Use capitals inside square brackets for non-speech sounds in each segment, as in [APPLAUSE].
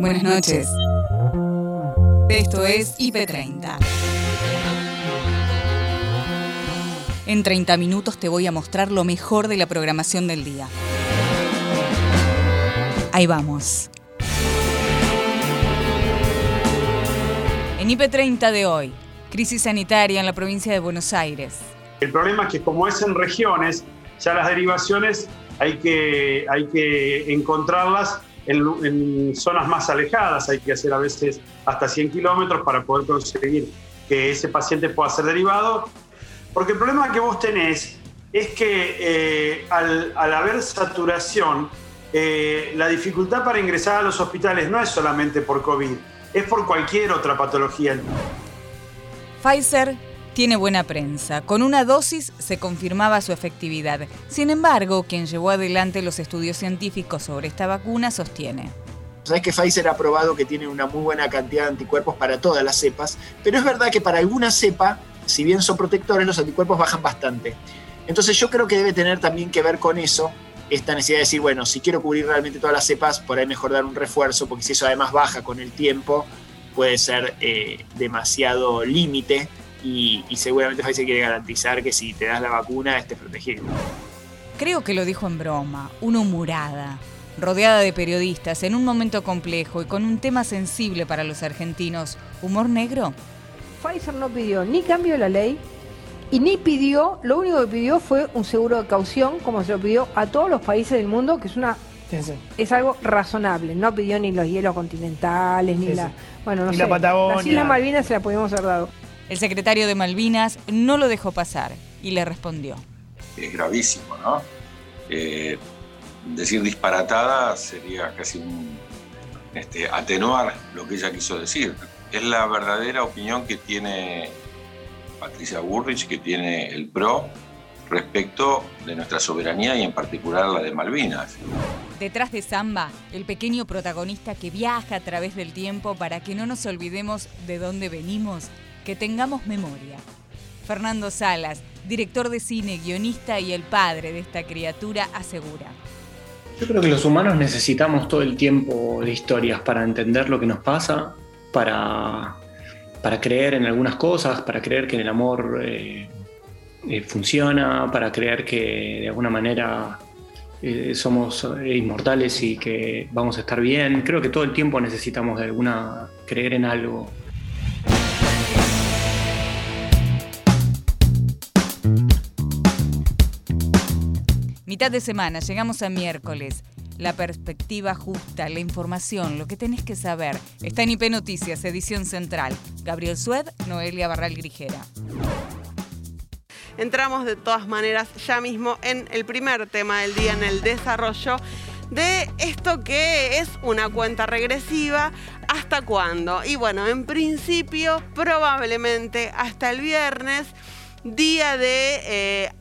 Buenas noches. Esto es IP30. En 30 minutos te voy a mostrar lo mejor de la programación del día. Ahí vamos. En IP30 de hoy, crisis sanitaria en la provincia de Buenos Aires. El problema es que como es en regiones, ya las derivaciones hay que, hay que encontrarlas en, zonas más alejadas, hay que hacer a veces hasta 100 kilómetros para poder conseguir que ese paciente pueda ser derivado, porque el problema que vos tenés es que eh, al, haber saturación, eh, la dificultad para ingresar a los hospitales no es solamente por COVID, es por cualquier otra patología. Pfizer tiene buena prensa. Con una dosis se confirmaba su efectividad. Sin embargo, quien llevó adelante los estudios científicos sobre esta vacuna sostiene. Sabes que Pfizer ha probado que tiene una muy buena cantidad de anticuerpos para todas las cepas, pero es verdad que para alguna cepa, si bien son protectores, los anticuerpos bajan bastante. Entonces yo creo que debe tener también que ver con eso esta necesidad de decir, bueno, si quiero cubrir realmente todas las cepas, por ahí mejor dar un refuerzo, porque si eso además baja con el tiempo, puede ser eh, demasiado límite y, seguramente Pfizer quiere garantizar que si te das la vacuna estés protegido. Creo que lo dijo en broma, una humorada, rodeada de periodistas, en un momento complejo y con un tema sensible para los argentinos. ¿Humor negro? Pfizer no pidió ni cambio de la ley y ni pidió, lo único que pidió fue un seguro de caución, como se lo pidió a todos los países del mundo, que es una es algo razonable. No pidió ni los hielos continentales, ni la. Bueno, no sé. La Patagonia. Las Islas Malvinas se la podíamos haber dado. El secretario de Malvinas no lo dejó pasar y le respondió. Es gravísimo, ¿no? Eh, decir disparatada sería casi un, este, atenuar lo que ella quiso decir. Es la verdadera opinión que tiene Patricia Burrich, que tiene el PRO respecto de nuestra soberanía y en particular la de Malvinas. Detrás de Samba, el pequeño protagonista que viaja a través del tiempo para que no nos olvidemos de dónde venimos que tengamos memoria. Fernando Salas, director de cine, guionista y el padre de esta criatura, asegura. Yo creo que los humanos necesitamos todo el tiempo de historias para entender lo que nos pasa, para, para creer en algunas cosas, para creer que el amor eh, eh, funciona, para creer que de alguna manera eh, somos inmortales y que vamos a estar bien. Creo que todo el tiempo necesitamos de alguna creer en algo Mitad de semana, llegamos a miércoles. La perspectiva justa, la información, lo que tenés que saber. Está en IP Noticias, edición central. Gabriel Sued, Noelia Barral Grijera. Entramos de todas maneras ya mismo en el primer tema del día, en el desarrollo de esto que es una cuenta regresiva. ¿Hasta cuándo? Y bueno, en principio, probablemente hasta el viernes, día de... Eh,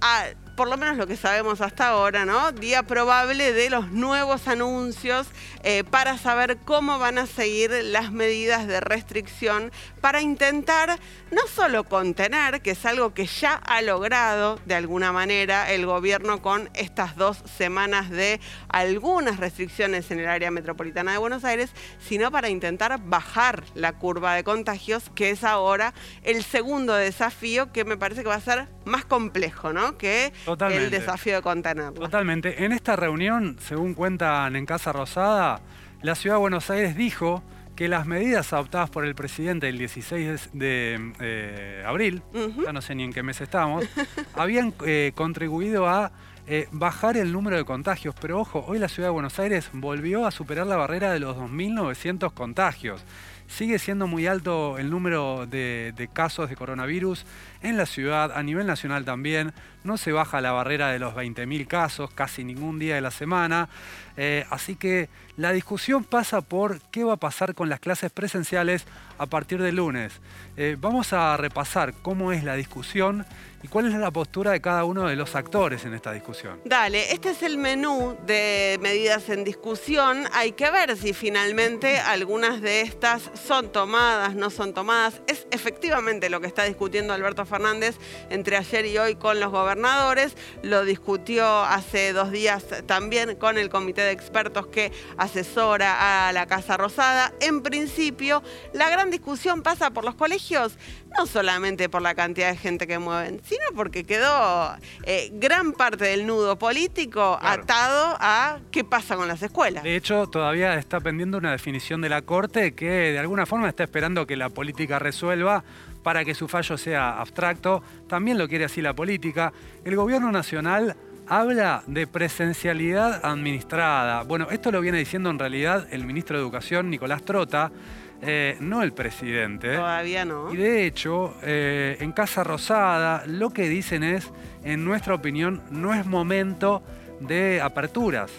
por lo menos lo que sabemos hasta ahora, ¿no? Día probable de los nuevos anuncios eh, para saber cómo van a seguir las medidas de restricción para intentar no solo contener, que es algo que ya ha logrado de alguna manera el gobierno con estas dos semanas de algunas restricciones en el área metropolitana de Buenos Aires, sino para intentar bajar la curva de contagios, que es ahora el segundo desafío que me parece que va a ser más complejo, ¿no? Que el desafío de contenerlo. Totalmente. En esta reunión, según cuentan en Casa Rosada, la Ciudad de Buenos Aires dijo que las medidas adoptadas por el presidente el 16 de eh, abril, ya no sé ni en qué mes estamos, [LAUGHS] habían eh, contribuido a eh, bajar el número de contagios. Pero ojo, hoy la Ciudad de Buenos Aires volvió a superar la barrera de los 2.900 contagios. Sigue siendo muy alto el número de, de, casos de coronavirus en la ciudad, a nivel nacional también. No se baja la barrera de los 20.000 casos casi ningún día de la semana. Eh, así que la discusión pasa por qué va a pasar con las clases presenciales a partir del lunes. Eh, vamos a repasar cómo es la discusión y cuál es la postura de cada uno de los actores en esta discusión. Dale, este es el menú de medidas en discusión. Hay que ver si finalmente algunas de estas son tomadas, no son tomadas. Es efectivamente lo que está discutiendo Alberto Fernández entre ayer y hoy con los gobernadores lo discutió hace dos días también con el comité de expertos que asesora a la Casa Rosada. En principio, la gran discusión pasa por los colegios, no solamente por la cantidad de gente que mueven, sino porque quedó eh, gran parte del nudo político atado a qué pasa con las escuelas. De hecho, todavía está pendiendo una definición de la Corte que de alguna forma está esperando que la política resuelva para que su fallo sea abstracto. También lo quiere así la política. El gobierno nacional habla de presencialidad administrada. Bueno, esto lo viene diciendo en realidad el ministro de Educación, Nicolás Trota, eh, no el presidente. Todavía no. Y de hecho, eh, en Casa Rosada lo que dicen es, en nuestra opinión, no es momento de aperturas.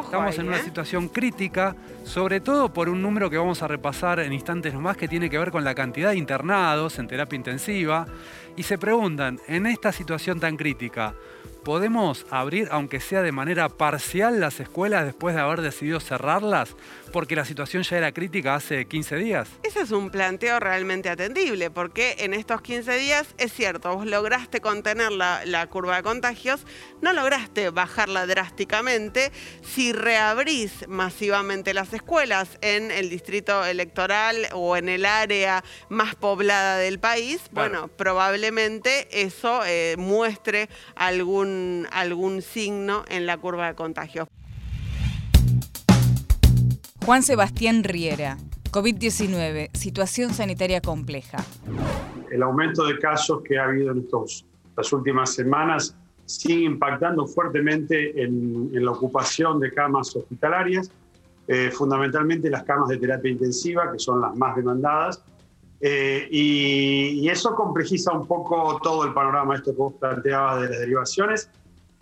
Estamos en una ¿eh? situación crítica, sobre todo por un número que vamos a repasar en instantes nomás, que tiene que ver con la cantidad de internados en terapia intensiva. Y se preguntan, en esta situación tan crítica, ¿podemos abrir, aunque sea de manera parcial, las escuelas después de haber decidido cerrarlas? Porque la situación ya era crítica hace 15 días. Ese es un planteo realmente atendible, porque en estos 15 días es cierto, vos lograste contener la, la curva de contagios, no lograste bajarla drásticamente. Si reabrís masivamente las escuelas en el distrito electoral o en el área más poblada del país, bueno, probablemente eso eh, muestre algún, algún signo en la curva de contagios. Juan Sebastián Riera, COVID-19, situación sanitaria compleja. El aumento de casos que ha habido en estos, las últimas semanas sigue impactando fuertemente en, la ocupación de camas hospitalarias, eh, fundamentalmente las camas de terapia intensiva, que son las más demandadas, eh, y, y, eso complejiza un poco todo el panorama, esto que vos planteabas de las derivaciones,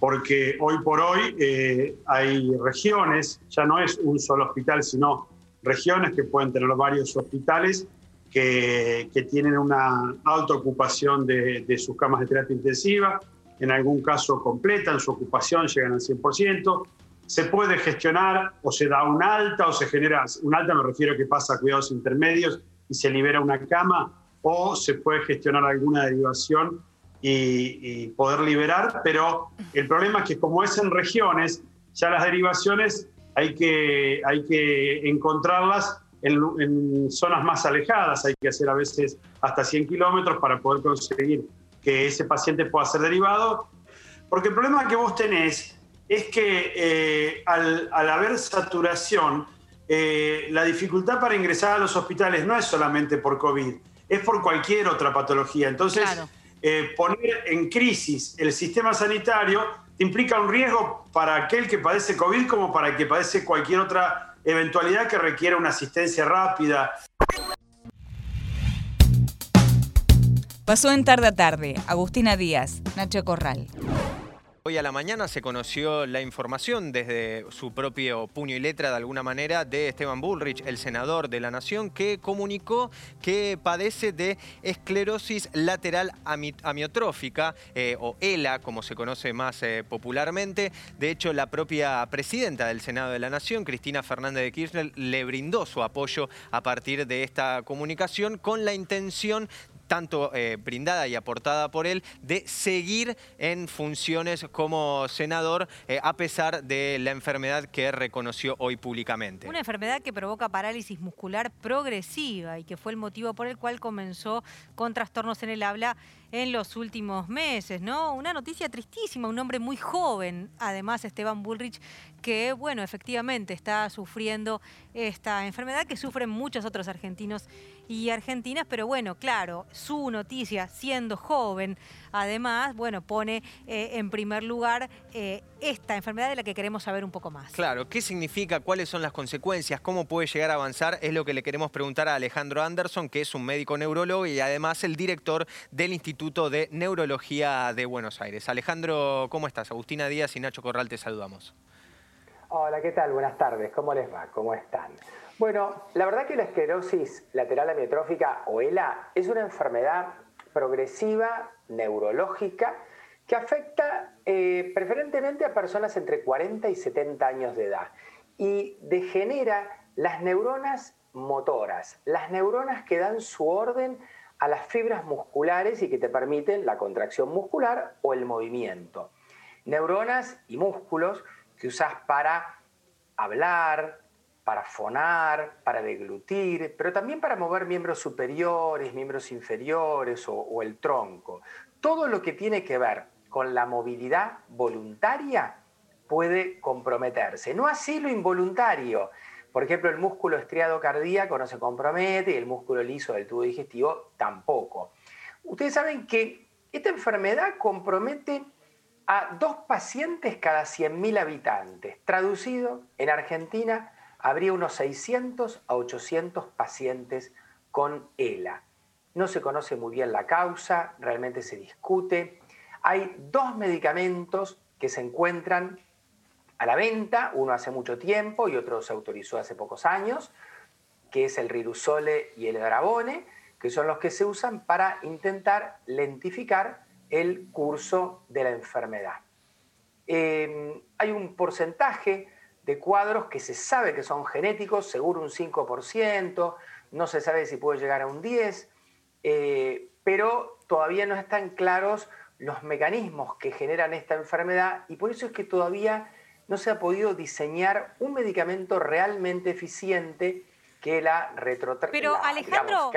porque hoy por hoy eh, hay regiones, ya no es un solo hospital, sino regiones que pueden tener varios hospitales que, que tienen una alta ocupación de, de, sus camas de terapia intensiva, en algún caso completan su ocupación, llegan al 100%. Se puede gestionar o se da un alta o se genera, un alta me refiero a que pasa a cuidados intermedios y se libera una cama, o se puede gestionar alguna derivación y, y, poder liberar, pero el problema es que como es en regiones, ya las derivaciones hay que, hay que encontrarlas en, en zonas más alejadas, hay que hacer a veces hasta 100 kilómetros para poder conseguir que ese paciente pueda ser derivado, porque el problema que vos tenés es que eh, al, al, haber saturación, eh, la dificultad para ingresar a los hospitales no es solamente por COVID, es por cualquier otra patología. Entonces, claro eh, poner en crisis el sistema sanitario implica un riesgo para aquel que padece COVID como para el que padece cualquier otra eventualidad que requiera una asistencia rápida. Pasó en tarde a tarde. Agustina Díaz, Nacho Corral. Hoy a la mañana se conoció la información desde su propio puño y letra, de alguna manera, de Esteban Bullrich, el senador de la Nación, que comunicó que padece de esclerosis lateral amiotrófica, eh, o ELA, como se conoce más eh, popularmente. De hecho, la propia presidenta del Senado de la Nación, Cristina Fernández de Kirchner, le brindó su apoyo a partir de esta comunicación con la intención tanto eh, brindada y aportada por él, de seguir en funciones como senador eh, a pesar de la enfermedad que reconoció hoy públicamente. Una enfermedad que provoca parálisis muscular progresiva y que fue el motivo por el cual comenzó con trastornos en el habla en los últimos meses, ¿no? Una noticia tristísima, un hombre muy joven, además Esteban Bullrich, que, bueno, efectivamente está sufriendo esta enfermedad que sufren muchos otros argentinos y argentinas, pero bueno, claro, su noticia, siendo joven, además, bueno, pone eh, en primer lugar eh, esta enfermedad de la que queremos saber un poco más. Claro, ¿qué significa? ¿Cuáles son las consecuencias? ¿Cómo puede llegar a avanzar? Es lo que le queremos preguntar a Alejandro Anderson, que es un médico neurólogo y además el director del Instituto de Neurología de Buenos Aires. Alejandro, ¿cómo estás? Agustina Díaz y Nacho Corral te saludamos. Hola, ¿qué tal? Buenas tardes. ¿Cómo les va? ¿Cómo están? Bueno, la verdad que la esclerosis lateral amiotrófica o ELA es una enfermedad progresiva neurológica que afecta eh, preferentemente a personas entre 40 y 70 años de edad y degenera las neuronas motoras, las neuronas que dan su orden a las fibras musculares y que te permiten la contracción muscular o el movimiento. Neuronas y músculos que usas para hablar, para fonar, para deglutir, pero también para mover miembros superiores, miembros inferiores o, el tronco. Todo lo que tiene que ver con la movilidad voluntaria puede comprometerse. No así lo involuntario. Por ejemplo, el músculo estriado cardíaco no se compromete y el músculo liso del tubo digestivo tampoco. Ustedes saben que esta enfermedad compromete a dos pacientes cada 100.000 habitantes. Traducido, en Argentina habría unos 600 a 800 pacientes con ELA. No se conoce muy bien la causa, realmente se discute. Hay dos medicamentos que se encuentran a la venta, uno hace mucho tiempo y otro se autorizó hace pocos años, que es el rirusole y el grabone, que son los que se usan para intentar lentificar el curso de la enfermedad. Em, hay un porcentaje de cuadros que se sabe que son genéticos, seguro un 5%, no se sabe si puede llegar a un 10%, eh, pero todavía no están claros los mecanismos que generan esta enfermedad y por eso es que todavía no se ha podido diseñar un medicamento realmente eficiente que la retrotraiga. Pero Alejandro,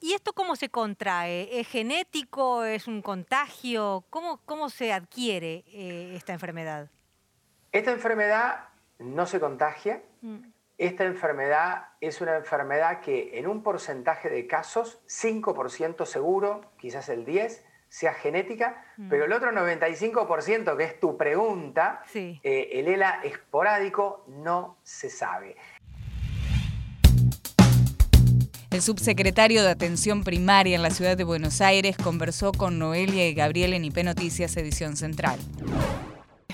¿y esto cómo se contrae? ¿Es genético? ¿Es un contagio? ¿Cómo, cómo se adquiere eh, esta enfermedad? Esta enfermedad no se contagia. Mm. Esta enfermedad es una enfermedad que en un porcentaje de casos, 5% seguro, quizás el 10%, sea genética, mm. pero el otro 95%, que es tu pregunta, eh, el ELA esporádico, no se sabe. El subsecretario de Atención Primaria en la ciudad de Buenos Aires conversó con Noelia y Gabriel en IP Noticias Edición Central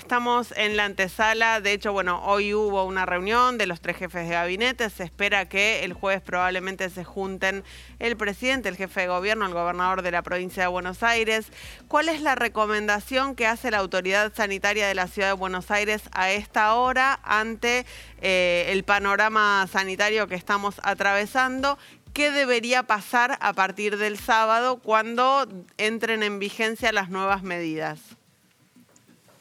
estamos en la antesala. De hecho, bueno, hoy hubo una reunión de los tres jefes de gabinete. Se espera que el jueves probablemente se junten el presidente, el jefe de gobierno, el gobernador de la provincia de Buenos Aires. ¿Cuál es la recomendación que hace la autoridad sanitaria de la ciudad de Buenos Aires a esta hora ante eh, el panorama sanitario que estamos atravesando? ¿Qué debería pasar a partir del sábado cuando entren en vigencia las nuevas medidas?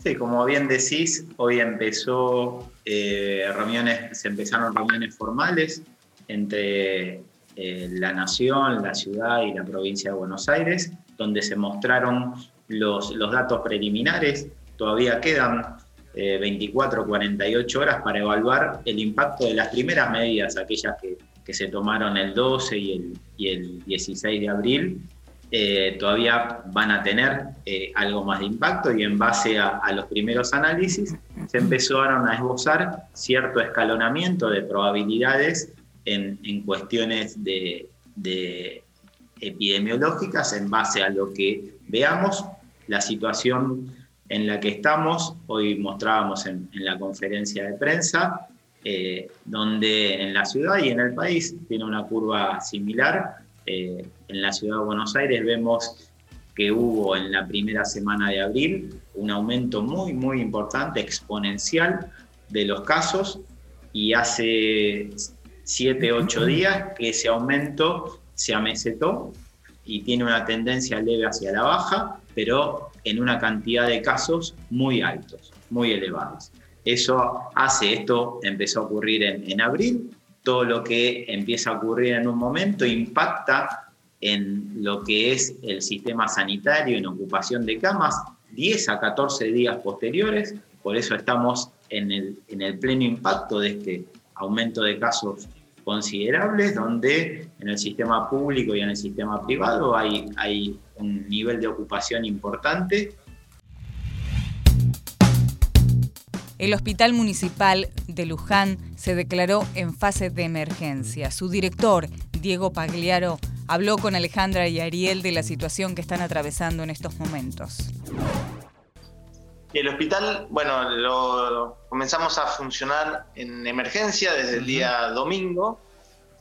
Sí, como bien decís, hoy empezó eh, reuniones, se empezaron reuniones formales entre eh, la nación, la ciudad y la provincia de Buenos Aires, donde se mostraron los, los datos preliminares. Todavía quedan 24 eh, 48 horas para evaluar el impacto de las primeras medidas, aquellas que, que se tomaron el 12 y el, y el 16 de abril, eh, todavía van a tener eh, algo más de impacto y en base a, los primeros análisis se empezaron a esbozar cierto escalonamiento de probabilidades en, cuestiones de, epidemiológicas en base a lo que veamos, la situación en la que estamos, hoy mostrábamos en, la conferencia de prensa, eh, donde en la ciudad y en el país tiene una curva similar, eh, en la ciudad de Buenos Aires vemos que hubo en la primera semana de abril un aumento muy, muy importante, exponencial de los casos y hace 7, 8 días que ese aumento se amesetó y tiene una tendencia leve hacia la baja, pero en una cantidad de casos muy altos, muy elevados. Eso hace, esto empezó a ocurrir en, en abril, todo lo que empieza a ocurrir en un momento impacta en lo que es el sistema sanitario en ocupación de camas 10 a 14 días posteriores, por eso estamos en el, en el pleno impacto de este aumento de casos considerables, donde en el sistema público y en el sistema privado hay un nivel de ocupación importante El Hospital Municipal de Luján se declaró en fase de emergencia. Su director, Diego Pagliaro, habló con Alejandra y Ariel de la situación que están atravesando en estos momentos. El hospital, bueno, lo comenzamos a funcionar en emergencia desde el día domingo.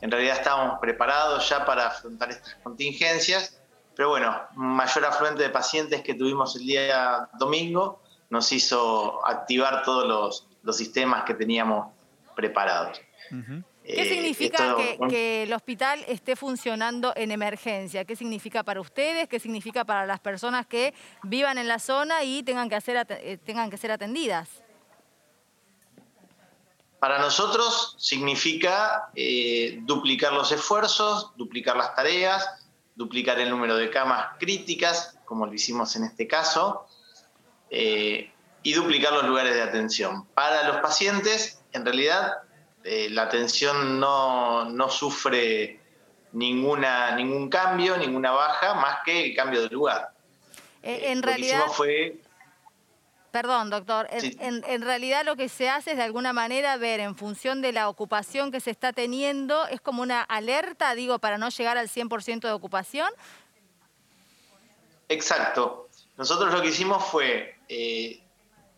En realidad estábamos preparados ya para afrontar estas contingencias, pero bueno, mayor afluente de pacientes que tuvimos el día domingo nos hizo activar todos los, sistemas que teníamos preparados. ¿Qué Eh, significa esto- que, que el hospital esté funcionando en emergencia? ¿Qué significa para ustedes? ¿Qué significa para las personas que vivan en la zona y tengan que, hacer, eh, tengan que ser atendidas? Para nosotros significa eh, duplicar los esfuerzos, duplicar las tareas, duplicar el número de camas críticas, como lo hicimos en este caso, eh, y duplicar los lugares de atención. Para los pacientes, en realidad, eh, la atención no, no sufre ninguna, ningún cambio, ninguna baja, más que el cambio de lugar. Eh, en Lo que realidad, hicimos fue perdón doctor, Sí. en- en realidad lo que se hace es de alguna manera ver en función de la ocupación que se está teniendo, es como una alerta, digo, para no llegar al 100% de ocupación. Exacto. Nosotros lo que hicimos fue, eh,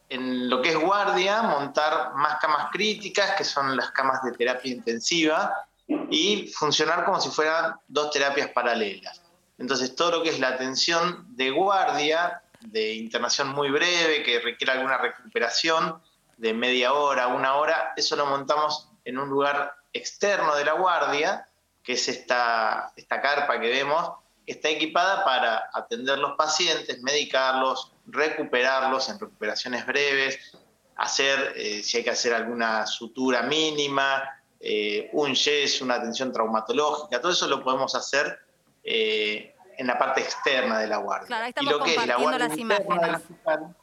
en lo que es guardia, montar más camas críticas, que son las camas de terapia intensiva, y funcionar como si fueran dos terapias paralelas. Entonces, todo lo que es la atención de guardia, de internación muy breve, que requiere alguna recuperación de media hora, una hora, eso lo montamos en un lugar externo de la guardia, que es esta, esta carpa que vemos, está equipada para atender los pacientes, medicarlos, recuperarlos en recuperaciones breves, hacer, eh, si hay que hacer alguna sutura mínima, eh, un yes, una atención traumatológica, todo eso lo podemos hacer eh, en la parte externa de la guardia. Claro, ahí Y estamos lo que es la guardia las interna del imágenes. hospital,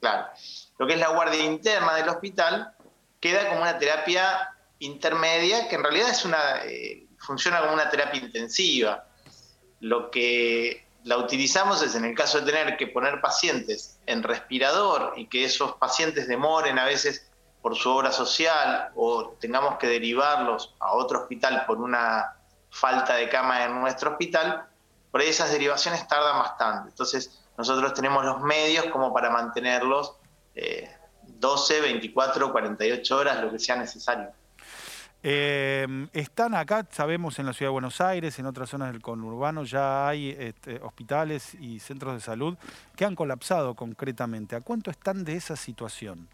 claro, lo que es la guardia interna del hospital queda como una terapia intermedia que en realidad es una funciona como una terapia intensiva. Lo que la utilizamos es en el caso de tener que poner pacientes en respirador y que esos pacientes demoren a veces por su obra social o tengamos que derivarlos a otro hospital por una falta de cama en nuestro hospital, por esas derivaciones tardan bastante. Entonces nosotros tenemos los medios como para mantenerlos eh, 12, 24, 48 horas, lo que sea necesario. Eh, están acá, sabemos, en la ciudad de Buenos Aires, en otras zonas del conurbano, ya hay este, hospitales y centros de salud que han colapsado concretamente. ¿A cuánto están de esa situación?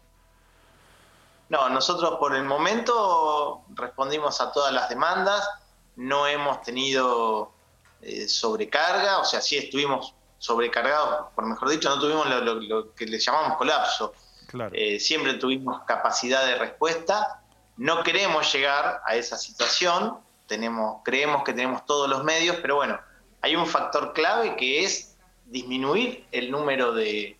No, nosotros por el momento respondimos a todas las demandas, no hemos tenido eh, sobrecarga, o sea, sí estuvimos sobrecargados, por mejor dicho, no tuvimos lo, lo- lo que le llamamos colapso. Claro. Eh, siempre tuvimos capacidad de respuesta. No queremos llegar a esa situación, tenemos, creemos que tenemos todos los medios, pero bueno, hay un factor clave que es disminuir el número de,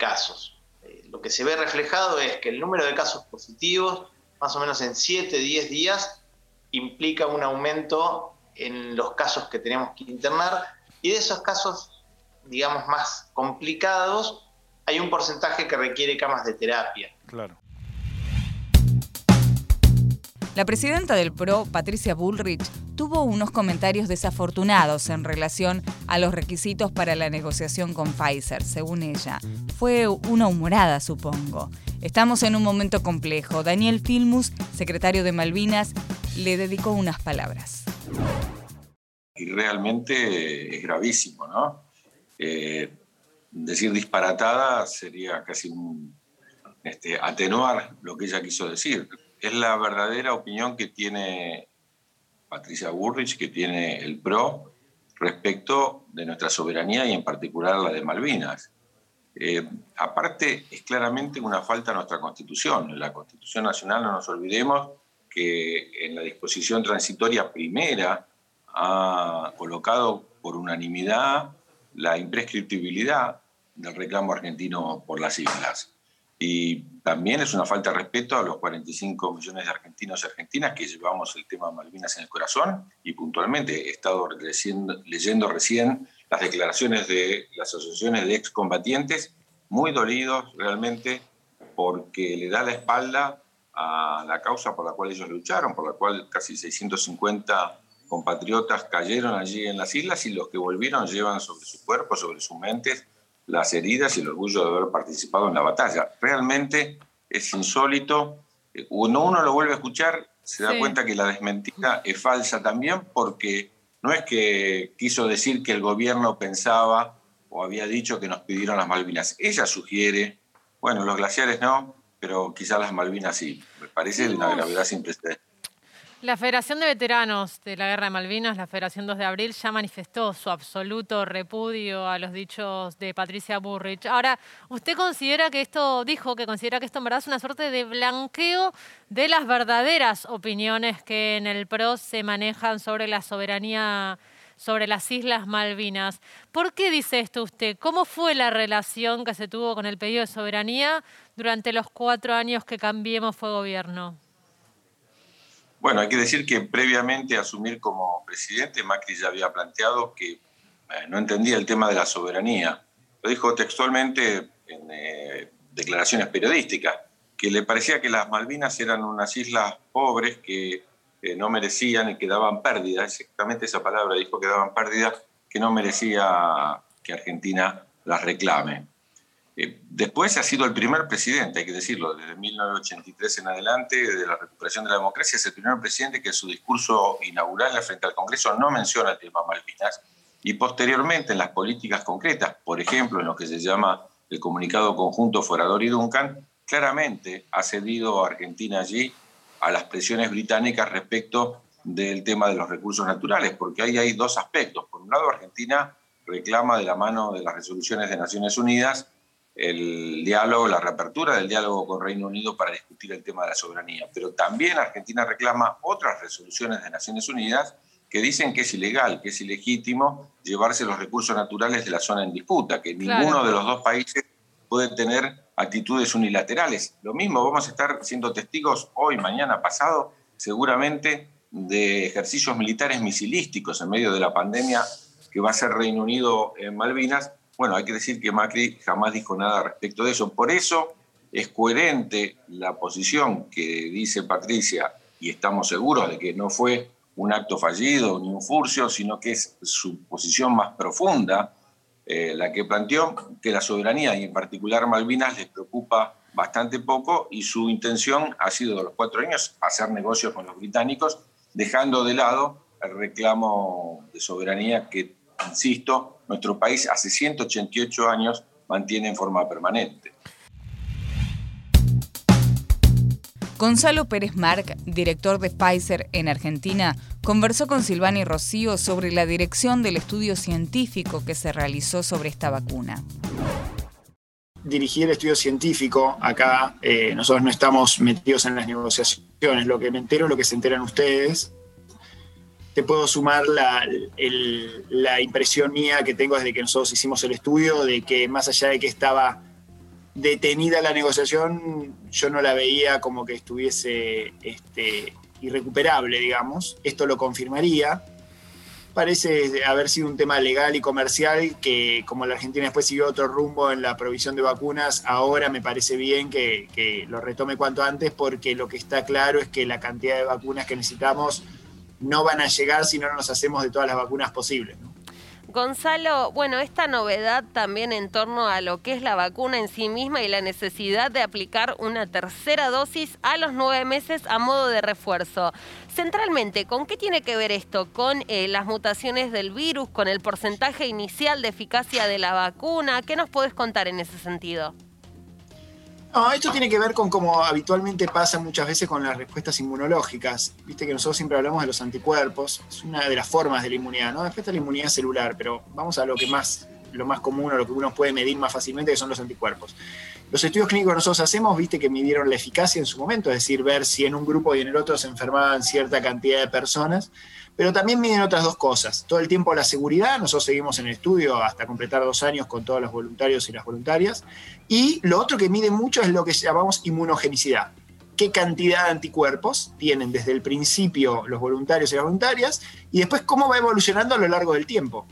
casos. Eh, lo que se ve reflejado es que el número de casos positivos, más o menos en 7, 10 días, implica un aumento en los casos que tenemos que internar y de esos casos, digamos, más complicados, hay un porcentaje que requiere camas de terapia. Claro. La presidenta del PRO, Patricia Bullrich, tuvo unos comentarios desafortunados en relación a los requisitos para la negociación con Pfizer, según ella. Fue una humorada, supongo. Estamos en un momento complejo. Daniel Filmus, secretario de Malvinas, le dedicó unas palabras. y realmente es gravísimo, ¿no? Eh, decir disparatada sería casi un, este, atenuar lo que ella quiso decir. Es la verdadera opinión que tiene Patricia Burrich, que tiene el PRO, respecto de nuestra soberanía y en particular la de Malvinas. Eh, aparte, es claramente una falta a nuestra Constitución. En la Constitución Nacional no nos olvidemos que en la disposición transitoria primera ha colocado por unanimidad la imprescriptibilidad del reclamo argentino por las islas. Y también es una falta de respeto a los 45 millones de argentinos y argentinas que llevamos el tema Malvinas en el corazón y puntualmente he estado leyendo, leyendo recién las declaraciones de las asociaciones de excombatientes, muy dolidos realmente porque le da la espalda a la causa por la cual ellos lucharon, por la cual casi 650 compatriotas cayeron allí en las islas y los que volvieron llevan sobre su cuerpo, sobre sus mentes, las heridas y el orgullo de haber participado en la batalla. Realmente es insólito. Cuando uno lo vuelve a escuchar, se da Sí. cuenta que la desmentida es falsa también porque no es que quiso decir que el gobierno pensaba o había dicho que nos pidieron las Malvinas. Ella sugiere, bueno, los glaciares no, pero quizás las Malvinas sí. Me parece de una gravedad sin precedentes. La Federación de Veteranos de la Guerra de Malvinas, la Federación 2 de Abril, ya manifestó su absoluto repudio a los dichos de Patricia Burrich. Ahora, ¿usted considera que esto, dijo que considera que esto en verdad es una suerte de blanqueo de las verdaderas opiniones que en el PRO se manejan sobre la soberanía sobre las Islas Malvinas. ¿Por qué dice esto usted? ¿Cómo fue la relación que se tuvo con el pedido de soberanía durante los cuatro años que Cambiemos fue gobierno? Bueno, hay que decir que previamente a asumir como presidente, Macri ya había planteado que eh, no entendía el tema de la soberanía. Lo dijo textualmente en eh, declaraciones periodísticas, que le parecía que las Malvinas eran unas islas pobres que eh, no merecían y que daban pérdida, exactamente esa palabra dijo que daban pérdida, que no merecía que Argentina las reclame. Eh, después ha sido el primer presidente, hay que decirlo, desde 1983 en adelante, de la recuperación de la democracia, es el primer presidente que en su discurso inaugural frente al Congreso no menciona el tema Malvinas y posteriormente en las políticas concretas, por ejemplo, en lo que se llama el comunicado conjunto Forador y Duncan, claramente ha cedido Argentina allí a las presiones británicas respecto del tema de los recursos naturales, porque ahí hay dos aspectos. Por un lado, Argentina reclama de la mano de las resoluciones de Naciones Unidas el diálogo, la reapertura del diálogo con Reino Unido para discutir el tema de la soberanía. Pero también Argentina reclama otras resoluciones de Naciones Unidas que dicen que es ilegal, que es ilegítimo llevarse los recursos naturales de la zona en disputa, que ninguno de los dos países puede tener actitudes unilaterales. Lo mismo, vamos a estar siendo testigos hoy, mañana, pasado, seguramente de ejercicios militares misilísticos en medio de la pandemia que va a ser Reino Unido en Malvinas, bueno, hay que decir que Macri jamás dijo nada respecto de eso. Por eso es coherente la posición que dice Patricia, y estamos seguros de que no fue un acto fallido ni un furcio, sino que es su posición más profunda eh, la que planteó que la soberanía y en particular Malvinas les preocupa bastante poco y su intención ha sido de los cuatro años hacer negocios con los británicos, dejando de lado el reclamo de soberanía que, insisto, nuestro país hace 188 años mantiene en forma permanente. Gonzalo Pérez Marc, director de Pfizer en Argentina, conversó con Silvani Rocío sobre la dirección del estudio científico que se realizó sobre esta vacuna. Dirigir el estudio científico, acá eh, nosotros no estamos metidos en las negociaciones, lo que me entero, lo que se enteran ustedes, te puedo sumar la, la, impresión mía que tengo desde que nosotros hicimos el estudio, de que más allá de que estaba detenida la negociación, yo no la veía como que estuviese este, irrecuperable, digamos. Esto lo confirmaría. Parece haber sido un tema legal y comercial que, como la Argentina después siguió otro rumbo en la provisión de vacunas, ahora me parece bien que, que lo retome cuanto antes porque lo que está claro es que la cantidad de vacunas que necesitamos no van a llegar si no nos hacemos de todas las vacunas posibles. Gonzalo, bueno, esta novedad también en torno a lo que es la vacuna en sí misma y la necesidad de aplicar una tercera dosis a los nueve meses a modo de refuerzo. Centralmente, ¿con qué tiene que ver esto? ¿Con eh, las mutaciones del virus? ¿Con el porcentaje inicial de eficacia de la vacuna? ¿Qué nos podés contar en ese sentido? No, esto tiene que ver con como habitualmente pasa muchas veces con las respuestas inmunológicas. Viste que nosotros siempre hablamos de los anticuerpos, es una de las formas de la inmunidad, ¿no? Después está la inmunidad celular, pero vamos a lo que más, lo más común o lo que uno puede medir más fácilmente, que son los anticuerpos. Los estudios clínicos que nosotros hacemos, viste que midieron la eficacia en su momento, es decir, ver si en un grupo y en el otro se enfermaban cierta cantidad de personas pero también miden otras dos cosas. Todo el tiempo la seguridad, nosotros seguimos en el estudio hasta completar dos años con todos los voluntarios y las voluntarias. Y lo otro que mide mucho es lo que llamamos inmunogenicidad. ¿Qué cantidad de anticuerpos tienen desde el principio los voluntarios y las voluntarias? Y después cómo va evolucionando a lo largo del tiempo.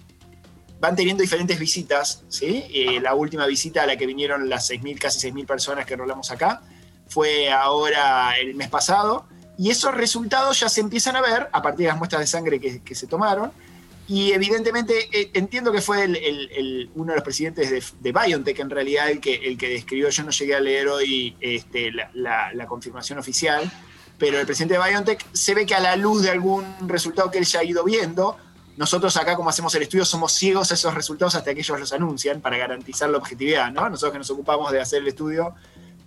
Van teniendo diferentes visitas, ¿sí? Eh, la última visita a la que vinieron las 6.000, casi 6.000 personas que enrolamos acá fue ahora el mes pasado y esos resultados ya se empiezan a ver a partir de las muestras de sangre que, se tomaron. Y evidentemente eh, entiendo que fue uno de los presidentes de, de, BioNTech en realidad el que, el que describió, yo no llegué a leer hoy este, la, confirmación oficial, pero el presidente de BioNTech se ve que a la luz de algún resultado que él ya ha ido viendo, nosotros acá como hacemos el estudio somos ciegos a esos resultados hasta que ellos los anuncian para garantizar la objetividad, ¿no? Nosotros que nos ocupamos de hacer el estudio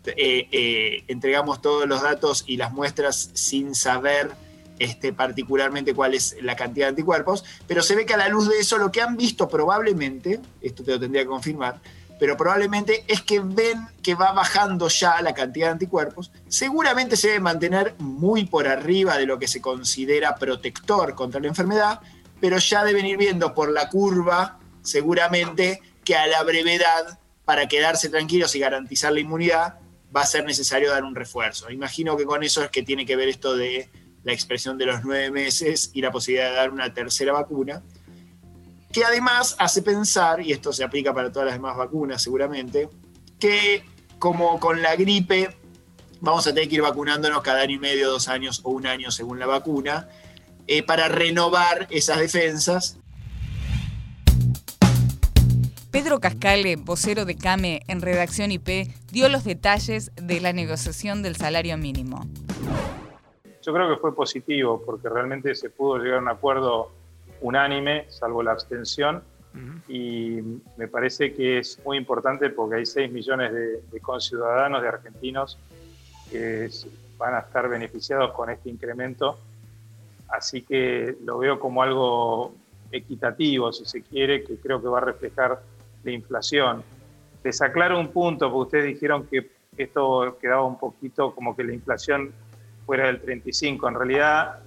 eh, eh, entregamos todos los datos y las muestras sin saber este, particularmente cuál es la cantidad de anticuerpos, pero se ve que a la luz de eso lo que han visto probablemente, esto te lo tendría que confirmar, pero probablemente es que ven que va bajando ya la cantidad de anticuerpos, seguramente se debe mantener muy por arriba de lo que se considera protector contra la enfermedad, pero ya deben ir viendo por la curva, seguramente, que a la brevedad, para quedarse tranquilos y garantizar la inmunidad, va a ser necesario dar un refuerzo. Imagino que con eso es que tiene que ver esto de la expresión de los nueve meses y la posibilidad de dar una tercera vacuna, que además hace pensar, y esto se aplica para todas las demás vacunas seguramente, que como con la gripe vamos a tener que ir vacunándonos cada año y medio, dos años o un año según la vacuna, eh, para renovar esas defensas. Pedro Cascale, vocero de CAME en Redacción IP, dio los detalles de la negociación del salario mínimo. Yo creo que fue positivo porque realmente se pudo llegar a un acuerdo unánime, salvo la abstención, y me parece que es muy importante porque hay 6 millones de, de conciudadanos, de argentinos, que van a estar beneficiados con este incremento, así que lo veo como algo equitativo, si se quiere, que creo que va a reflejar la inflación. Les aclaro un punto, porque ustedes dijeron que esto quedaba un poquito como que la inflación fuera del 35. En realidad,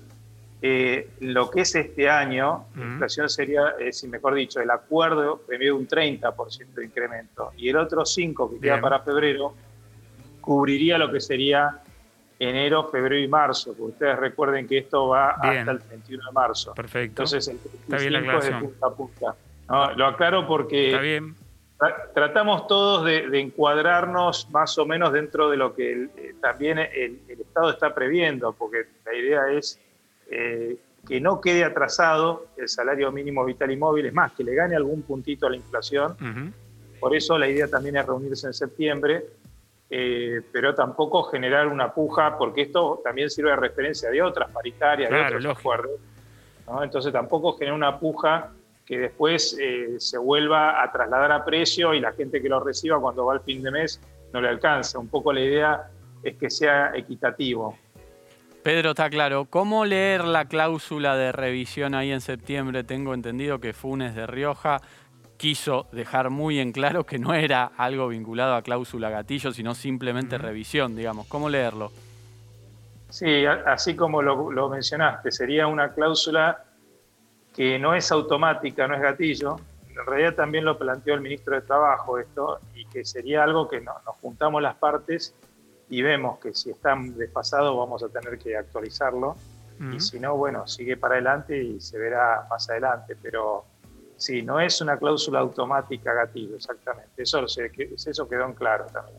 eh, lo que es este año, la inflación sería, eh, si mejor dicho, el acuerdo prevé un 30% de incremento y el otro 5% que queda para febrero cubriría lo que sería enero, febrero y marzo. Porque ustedes recuerden que esto va hasta el 31 de marzo. Perfecto. Entonces, el Está bien la 35 es de punta a punta. No, lo aclaro porque Está bien. tra- tratamos todos de, de encuadrarnos más o menos dentro de lo que el- eh, también el, el Estado está previendo, porque la idea es eh, que no quede atrasado el salario mínimo vital y móvil, es más, que le gane algún puntito a la inflación. Por eso la idea también es reunirse en septiembre, eh, pero tampoco generar una puja, porque esto también sirve de referencia de otras paritarias, de otros lógico. acuerdos. ¿no? Entonces tampoco generar una puja que después eh, se vuelva a trasladar a precio y la gente que lo reciba cuando va al fin de mes no le alcanza. Un poco la idea es que sea equitativo. Pedro, está claro. ¿Cómo leer la cláusula de revisión ahí en septiembre? Tengo entendido que Funes de Rioja quiso dejar muy en claro que no era algo vinculado a cláusula gatillo, sino simplemente revisión, digamos. ¿Cómo leerlo? Sí, así como lo, lo mencionaste, sería una cláusula que no es automática, no es gatillo. En realidad también lo planteó el ministro de Trabajo esto, y que sería algo que no- nos juntamos las partes y vemos que si están desfasados vamos a tener que actualizarlo. Y si no, bueno, sigue para adelante y se verá más adelante. Pero sí, no es una cláusula automática gatillo, exactamente. Eso, se- eso quedó en claro también.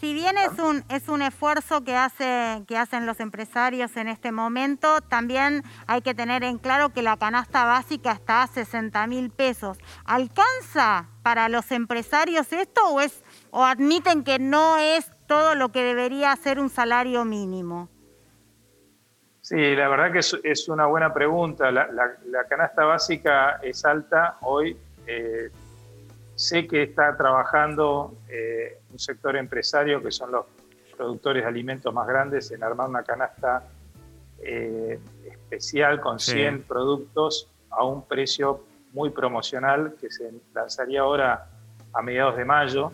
Si bien es un, es un esfuerzo que, hace, que hacen los empresarios en este momento, también hay que tener en claro que la canasta básica está a 60 mil pesos. ¿Alcanza para los empresarios esto o, es, o admiten que no es todo lo que debería ser un salario mínimo? Sí, la verdad que es, es una buena pregunta. La, la- la canasta básica es alta hoy. eh, sé que está trabajando eh, un sector empresario que son los productores de alimentos más grandes en armar una canasta eh, especial con Sí. 100 productos a un precio muy promocional que se lanzaría ahora a mediados de mayo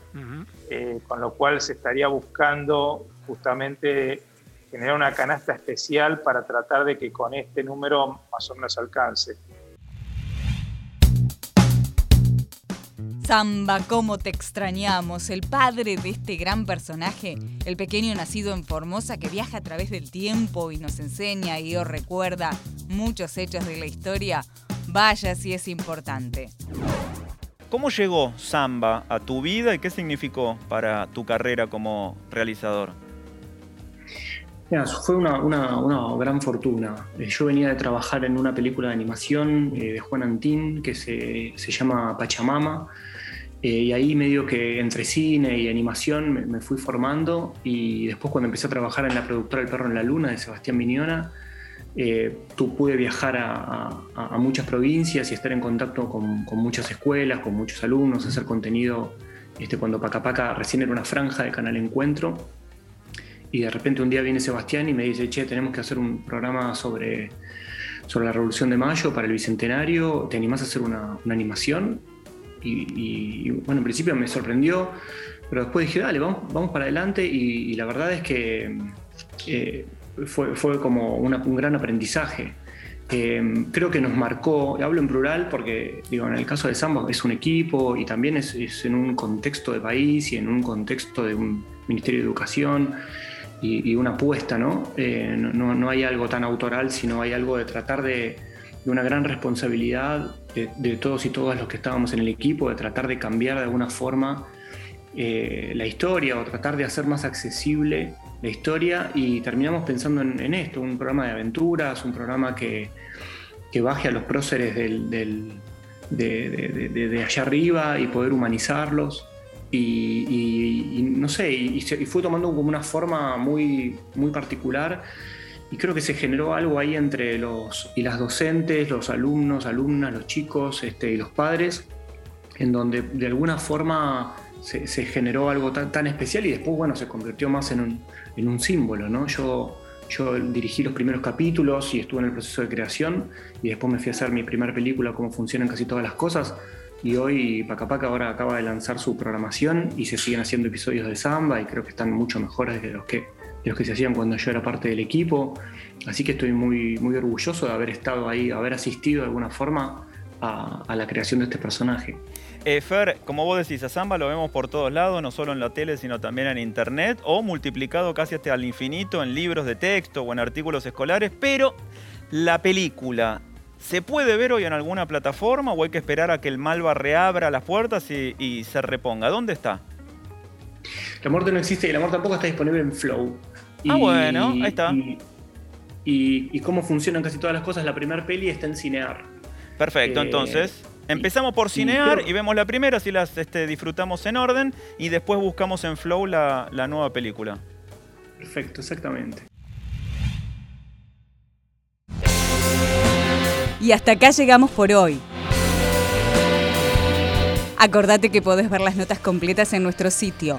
eh, con lo cual se estaría buscando justamente generar una canasta especial para tratar de que con este número más o menos alcance. Samba, cómo te extrañamos, el padre de este gran personaje, el pequeño nacido en Formosa que viaja a través del tiempo y nos enseña y os recuerda muchos hechos de la historia, vaya si es importante. ¿Cómo llegó Samba a tu vida y qué significó para tu carrera como realizador? Mira, fue una, una- una gran fortuna. Eh, Yo venía de trabajar en una película de animación eh, de Juan Antín que se, se llama Pachamama. Eh, y ahí medio que entre cine y animación me, fui formando. Y después cuando empecé a trabajar en la productora El Perro en la Luna de Sebastián Miñona, eh, tu- pude viajar a, muchas provincias y estar en contacto con, muchas escuelas, con muchos alumnos, hacer contenido este, cuando Paca Paca recién era una franja de Canal Encuentro. y de repente un día viene Sebastián y me dice, che, tenemos que hacer un programa sobre, sobre la Revolución de Mayo para el Bicentenario, ¿te animás a hacer una animación? Y, y, bueno, en principio me sorprendió, pero después dije, dale, vamos, vamos para adelante y, y la verdad es que eh, fue, fue como una, un gran aprendizaje. Eh, creo que nos marcó, hablo en plural porque digo, en el caso de Samba es un equipo y también es, es en un contexto de país y en un contexto de un Ministerio de Educación y, y una apuesta, ¿no? Eh, ¿no? no, hay algo tan autoral, sino hay algo de tratar de, de una gran responsabilidad de, todos y todas los que estábamos en el equipo, de tratar de cambiar de alguna forma eh, la historia o tratar de hacer más accesible la historia y terminamos pensando en, esto, un programa de aventuras, un programa que, que baje a los próceres de, de, de, allá arriba y poder humanizarlos. Y, no sé, y, y, fue tomando como una forma muy, muy particular y creo que se generó algo ahí entre los y las docentes, los alumnos, alumnas, los chicos este, y los padres, en donde de alguna forma se, se generó algo tan, tan, especial y después, bueno, se convirtió más en un, en un símbolo, ¿no? Yo, yo dirigí los primeros capítulos y estuve en el proceso de creación y después me fui a hacer mi primera película, cómo funcionan casi todas las cosas. Y hoy Paca Paca ahora acaba de lanzar su programación y se siguen haciendo episodios de samba y creo que están mucho mejores de los que, los que se hacían cuando yo era parte del equipo. Así que estoy muy, muy orgulloso de haber estado ahí, haber asistido de alguna forma a, la creación de este personaje. Eh, Fer, como vos decís, a Samba lo vemos por todos lados, no solo en la tele, sino también en internet, o multiplicado casi hasta al infinito en libros de texto o en artículos escolares, pero la película, ¿se puede ver hoy en alguna plataforma o hay que esperar a que el Malva reabra las puertas y se reponga? ¿Dónde está? La muerte no existe y la muerte tampoco está disponible en Flow. Y, ah, bueno, ahí está. Y, y, y, cómo funcionan casi todas las cosas, la primera peli está en Cinear. Perfecto, eh, entonces Empezamos por cinear y vemos la primera, si las este, disfrutamos en orden, y después buscamos en Flow la, la nueva película. Perfecto, exactamente. Y hasta acá llegamos por hoy. Acordate que podés ver las notas completas en nuestro sitio